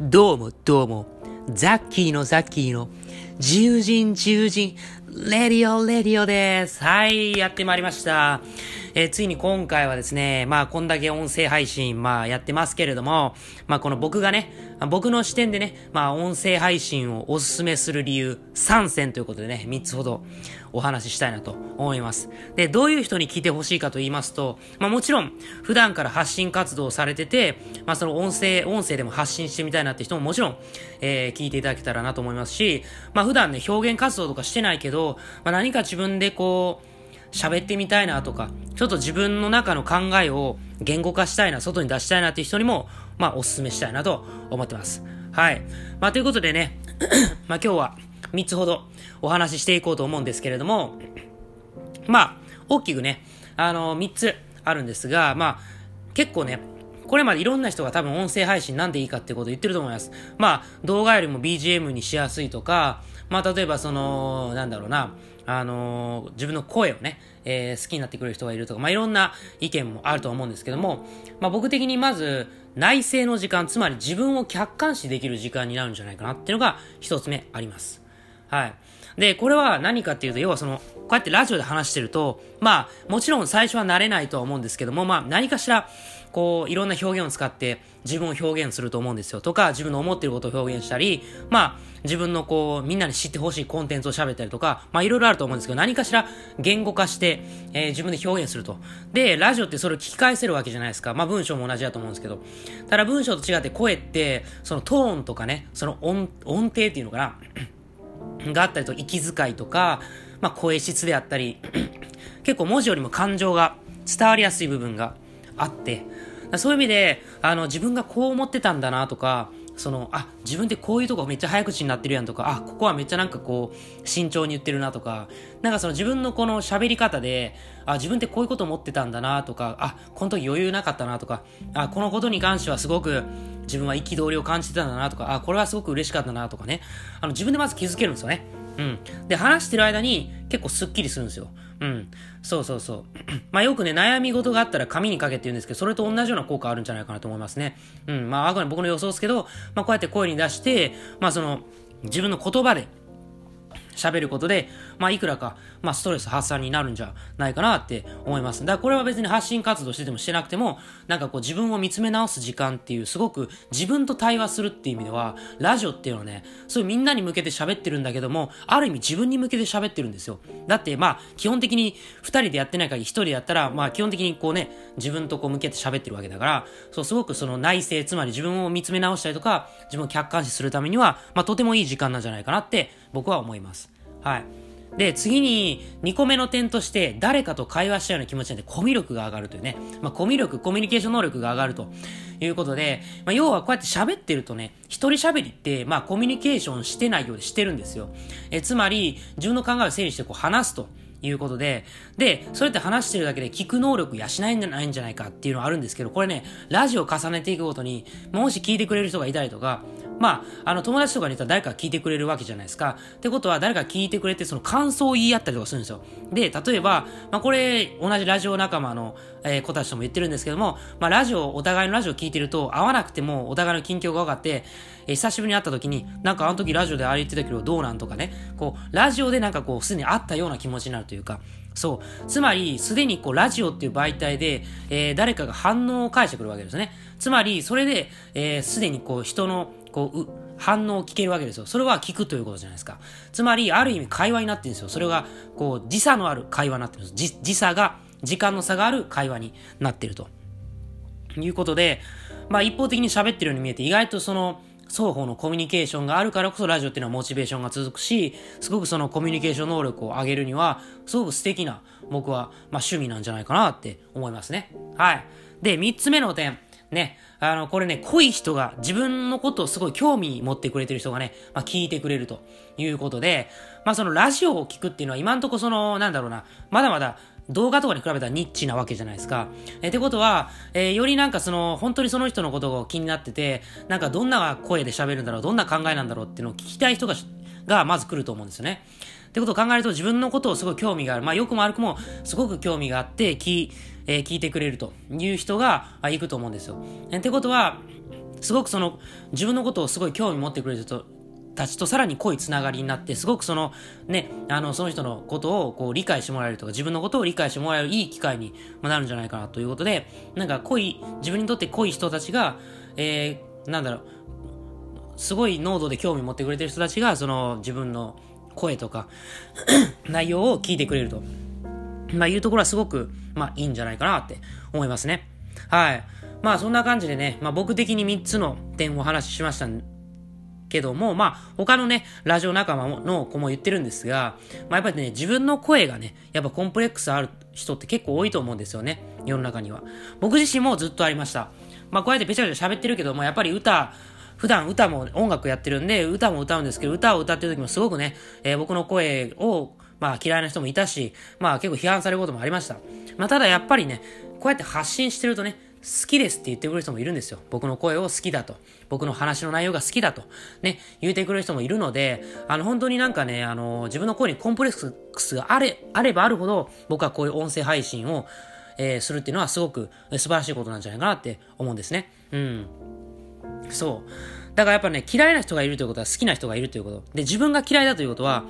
どうもどうも、ザッキーのザッキーの、獣人獣人、レディオレディオです。はい、やってまいりました。えー、ついに今回はですね、まあこんだけ音声配信、まあやってますけれども、まあこの僕がね、僕の視点でね、まあ音声配信をおすすめする理由3選ということでね、3つほどお話ししたいなと思います。で、どういう人に聞いてほしいかと言いますと、まあもちろん普段から発信活動をされてて、まあその音声、音声でも発信してみたいなって人ももちろん、えー、聞いていただけたらなと思いますし、まあ普段ね、表現活動とかしてないけど、まあ何か自分でこう、喋ってみたいなとか、ちょっと自分の中の考えを言語化したいな、外に出したいなっていう人にも、まあ、お勧めしたいなと思ってます。はい。まあ、ということでね、まあ、今日は3つほどお話ししていこうと思うんですけれども、まあ、大きくね、あの、3つあるんですが、まあ、結構ね、これまでいろんな人が多分音声配信なんでいいかってことを言ってると思います。まあ、動画よりも BGM にしやすいとか、まあ、例えばその、なんだろうな、あのー、自分の声をね、えー、好きになってくれる人がいるとか、まあ、いろんな意見もあると思うんですけども、まあ、僕的にまず、内省の時間、つまり自分を客観視できる時間になるんじゃないかなっていうのが一つ目あります。はい。で、これは何かっていうと、要はその、こうやってラジオで話してると、まあ、もちろん最初は慣れないとは思うんですけども、まあ、何かしら、こう、いろんな表現を使って自分を表現すると思うんですよ。とか、自分の思ってることを表現したり、まあ、自分のこう、みんなに知ってほしいコンテンツを喋ったりとか、まあ、いろいろあると思うんですけど、何かしら言語化して、えー、自分で表現すると。で、ラジオってそれを聞き返せるわけじゃないですか。まあ、文章も同じだと思うんですけど。ただ文章と違って声って、そのトーンとかね、その音、音程っていうのかな があったりと、息遣いとか、まあ、声質であったり、結構文字よりも感情が伝わりやすい部分があって、そういう意味で、あの、自分がこう思ってたんだなとか、その、あ、自分ってこういうとこめっちゃ早口になってるやんとか、あ、ここはめっちゃなんかこう、慎重に言ってるなとか、なんかその自分のこの喋り方で、あ、自分ってこういうこと思ってたんだなとか、あ、この時余裕なかったなとか、あ、このことに関してはすごく自分は憤りを感じてたんだなとか、あ、これはすごく嬉しかったなとかね、あの、自分でまず気づけるんですよね。うん。で、話してる間に結構スッキリするんですよ。うん。そうそうそう。まあよくね、悩み事があったら紙に書けって言うんですけど、それと同じような効果あるんじゃないかなと思いますね。うん。まああくまで僕の予想ですけど、まあこうやって声に出して、まあその、自分の言葉で、喋ることで、まあ、いくらか、まあ、ストレス発散になるんじゃないかなって思います。だからこれは別に発信活動しててもしてなくても、なんかこう自分を見つめ直す時間っていう、すごく自分と対話するっていう意味では、ラジオっていうのはね、そういうみんなに向けて喋ってるんだけども、ある意味自分に向けて喋ってるんですよ。だってまあ、基本的に二人でやってない限り一人でやったら、まあ基本的にこうね、自分とこう向けて喋ってるわけだから、そう、すごくその内省、つまり自分を見つめ直したりとか、自分を客観視するためには、まあとてもいい時間なんじゃないかなって僕は思います。はい。で、次に、2個目の点として、誰かと会話したような気持ちなんで、コミュ力が上がるというね。まあ、コミュ力、コミュニケーション能力が上がるということで、まあ、要はこうやって喋ってるとね、一人喋りって、まあ、コミュニケーションしてないようでしてるんですよ。え、つまり、自分の考えを整理してこう話すと。いうことで、で、それって話してるだけで聞く能力養えないんじゃないかっていうのはあるんですけど、これね、ラジオを重ねていくごとに、もし聞いてくれる人がいたりとか、まあ、あの、友達とかに言ったら誰か聞いてくれるわけじゃないですか。ってことは、誰か聞いてくれて、その感想を言い合ったりとかするんですよ。で、例えば、まあ、これ、同じラジオ仲間の、えー、子たちとも言ってるんですけども、まあ、ラジオ、お互いのラジオ聞いてると、合わなくても、お互いの近況が分かって、えー、久しぶりに会った時に、なんかあの時ラジオでああ言ってたけど、どうなんとかね、こう、ラジオでなんかこう、すでに会ったような気持ちになるというか、そう。つまり、すでにこう、ラジオっていう媒体で、えー、誰かが反応を返してくるわけですね。つまり、それで、えー、すでにこう、人の、こう、反応を聞けるわけですよ。それは聞くということじゃないですか。つまり、ある意味会話になってるんですよ。それが、こう、時差のある会話になってるんです。時時差が、時間の差がある会話になってると。いうことで、まあ一方的に喋ってるように見えて、意外とその、双方のコミュニケーションがあるからこそラジオっていうのはモチベーションが続くし、すごくそのコミュニケーション能力を上げるには、すごく素敵な、僕は、まあ趣味なんじゃないかなって思いますね。はい。で、三つ目の点。ね、あの、これね、濃い人が、自分のことをすごい興味持ってくれてる人がね、まあ、聞いてくれるということで、まあ、そのラジオを聞くっていうのは今んとこその、なんだろうな、まだまだ動画とかに比べたらニッチなわけじゃないですか。えってことは、えー、よりなんかその、本当にその人のことが気になってて、なんかどんな声で喋るんだろう、どんな考えなんだろうっていうのを聞きたい人が、がまず来ると思うんですよね。ってことを考えると自分のことをすごい興味がある。まあ、よくも悪くもすごく興味があって、聞、えー、聞いてくれるという人が、あ、行くと思うんですよ。えってことは、すごくその、自分のことをすごい興味持ってくれる人たちとさらに濃いつながりになって、すごくその、ね、あの、その人のことをこう理解してもらえるとか、自分のことを理解してもらえるいい機会になるんじゃないかなということで、なんか濃い、自分にとって濃い人たちが、えー、なんだろう、すごい濃度で興味持ってくれてる人たちが、その自分の声とか 内容を聞いてくれると。まあいうところはすごく、まあいいんじゃないかなって思いますね。はい。まあそんな感じでね、まあ僕的に3つの点をお話ししましたけども、まあ他のね、ラジオ仲間の子も言ってるんですが、まあやっぱりね、自分の声がね、やっぱコンプレックスある人って結構多いと思うんですよね。世の中には。僕自身もずっとありました。まあこうやってべちゃべちゃ喋ってるけども、やっぱり歌、普段歌も音楽やってるんで、歌も歌うんですけど、歌を歌ってる時もすごくね、えー、僕の声を、まあ嫌いな人もいたし、まあ結構批判されることもありました。まあただやっぱりね、こうやって発信してるとね、好きですって言ってくれる人もいるんですよ。僕の声を好きだと。僕の話の内容が好きだと。ね、言うてくれる人もいるので、あの、本当になんかね、あの、自分の声にコンプレックスがあれ、あればあるほど、僕はこういう音声配信を、えー、するっていうのはすごく素晴らしいことなんじゃないかなって思うんですね。うん。そう。だからやっぱね、嫌いな人がいるということは好きな人がいるということ。で、自分が嫌いだということは、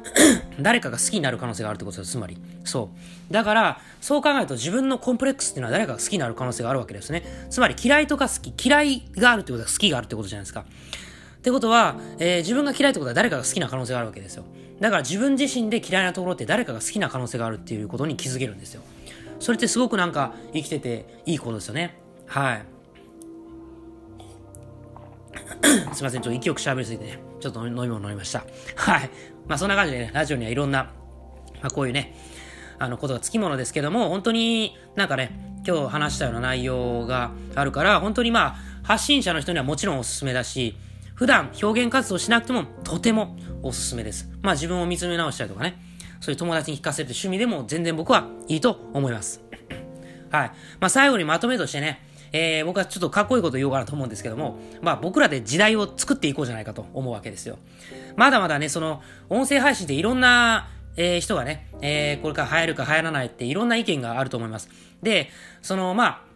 誰かが好きになる可能性があるということです、つまり。そう。だから、そう考えると自分のコンプレックスっていうのは誰かが好きになる可能性があるわけですね。つまり嫌いとか好き、嫌いがあるということは好きがあるってことじゃないですか。ってことは、えー、自分が嫌いってことは誰かが好きな可能性があるわけですよ。だから自分自身で嫌いなところって誰かが好きな可能性があるっていうことに気づけるんですよ。それってすごくなんか生きてていいことですよね。はい。すいません、ちょっと息よく喋りすぎてね、ちょっと飲み物飲みました。はい。まあそんな感じでね、ラジオにはいろんな、まあこういうね、あのことがつきものですけども、本当になんかね、今日話したような内容があるから、本当にまあ、発信者の人にはもちろんおすすめだし、普段表現活動しなくてもとてもおすすめです。まあ自分を見つめ直したりとかね、そういう友達に聞かせる趣味でも全然僕はいいと思います。はい。まあ最後にまとめとしてね、えー、僕はちょっとかっこいいこと言おうかなと思うんですけども、まあ僕らで時代を作っていこうじゃないかと思うわけですよ。まだまだね、その、音声配信っていろんな、えー、人がね、えー、これから流行るか流行らないっていろんな意見があると思います。で、その、まあ、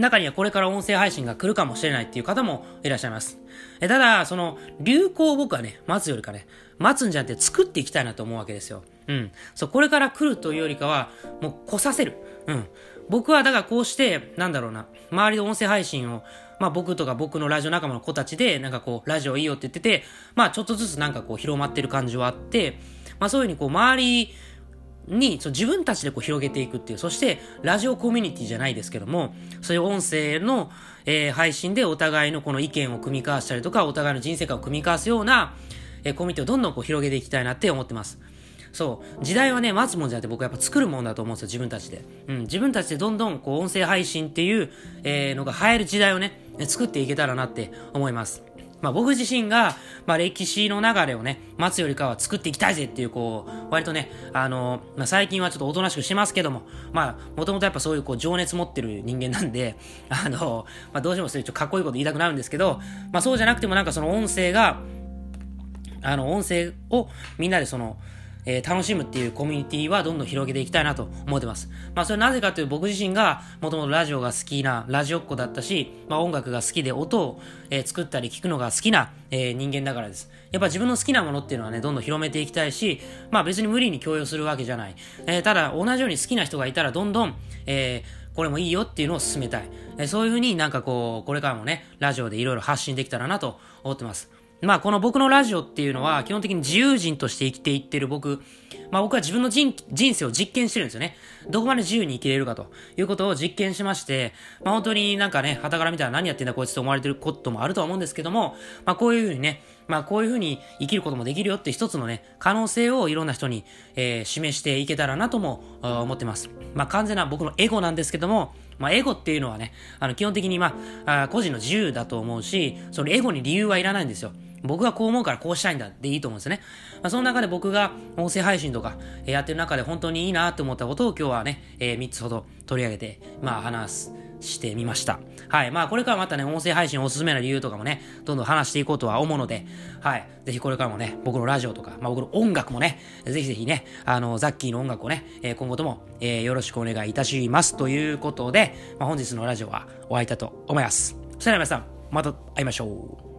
中にはこれから音声配信が来るかもしれないっていう方もいらっしゃいます。えただ、その、流行を僕はね、待つよりかね、待つんじゃなくて作っていきたいなと思うわけですよ。うん。そう、これから来るというよりかは、もう来させる。うん。僕はだからこうして、なんだろうな、周りで音声配信を、まあ僕とか僕のラジオ仲間の子たちで、なんかこう、ラジオいいよって言ってて、まあちょっとずつなんかこう広まってる感じはあって、まあそういうふうにこう周りにそう自分たちでこう広げていくっていう、そしてラジオコミュニティじゃないですけども、そういう音声の、えー、配信でお互いのこの意見を組み交わしたりとか、お互いの人生観を組み交わすような、えー、コミュニティをどんどんこう広げていきたいなって思ってます。そう、時代はね、待つもんじゃなくて僕はやっぱ作るもんだと思うんですよ、自分たちで。うん、自分たちでどんどんこう音声配信っていう、えー、のが流行る時代をね、作っていけたらなって思います。まあ僕自身が、まあ歴史の流れをね、待つよりかは作っていきたいぜっていう、こう、割とね、あの、まあ最近はちょっとおとなしくしますけども、まあ、もともとやっぱそういうこう情熱持ってる人間なんで、あの、まあどうしてもそういうちょっとかっこいいこと言いたくなるんですけど、まあそうじゃなくてもなんかその音声が、あの、音声をみんなでその、えー、楽しむっていうコミュニティはどんどん広げていきたいなと思ってます。まあそれなぜかというと僕自身がもともとラジオが好きなラジオっ子だったし、まあ音楽が好きで音を、えー、作ったり聞くのが好きな、えー、人間だからです。やっぱ自分の好きなものっていうのはね、どんどん広めていきたいし、まあ別に無理に強要するわけじゃない。えー、ただ同じように好きな人がいたらどんどん、えー、これもいいよっていうのを進めたい。そういうふうになんかこう、これからもね、ラジオでいろいろ発信できたらなと思ってます。まあこの僕のラジオっていうのは基本的に自由人として生きていってる僕、まあ僕は自分の人生を実験してるんですよね。どこまで自由に生きれるかということを実験しまして、まあ本当になんかね、旗から見たら何やってんだこいつと思われてることもあるとは思うんですけども、まあこういうふうにね、まあこういうふうに生きることもできるよって一つのね、可能性をいろんな人に、えー、示していけたらなとも思ってます。まあ完全な僕のエゴなんですけども、まあ、エゴっていうのはね、あの、基本的にまあ、あ個人の自由だと思うし、そのエゴに理由はいらないんですよ。僕がこう思うからこうしたいんだでいいと思うんですね。まあ、その中で僕が音声配信とかやってる中で本当にいいなと思ったことを今日はね、えー、3つほど取り上げて、まあ話す。してみました。はい。まあ、これからまたね、音声配信おすすめな理由とかもね、どんどん話していこうとは思うので、はい。ぜひこれからもね、僕のラジオとか、まあ、僕の音楽もね、ぜひぜひね、あの、ザッキーの音楽をね、えー、今後とも、えー、よろしくお願いいたします。ということで、まあ、本日のラジオは終わりたと思います。それでは皆さん、また会いましょう。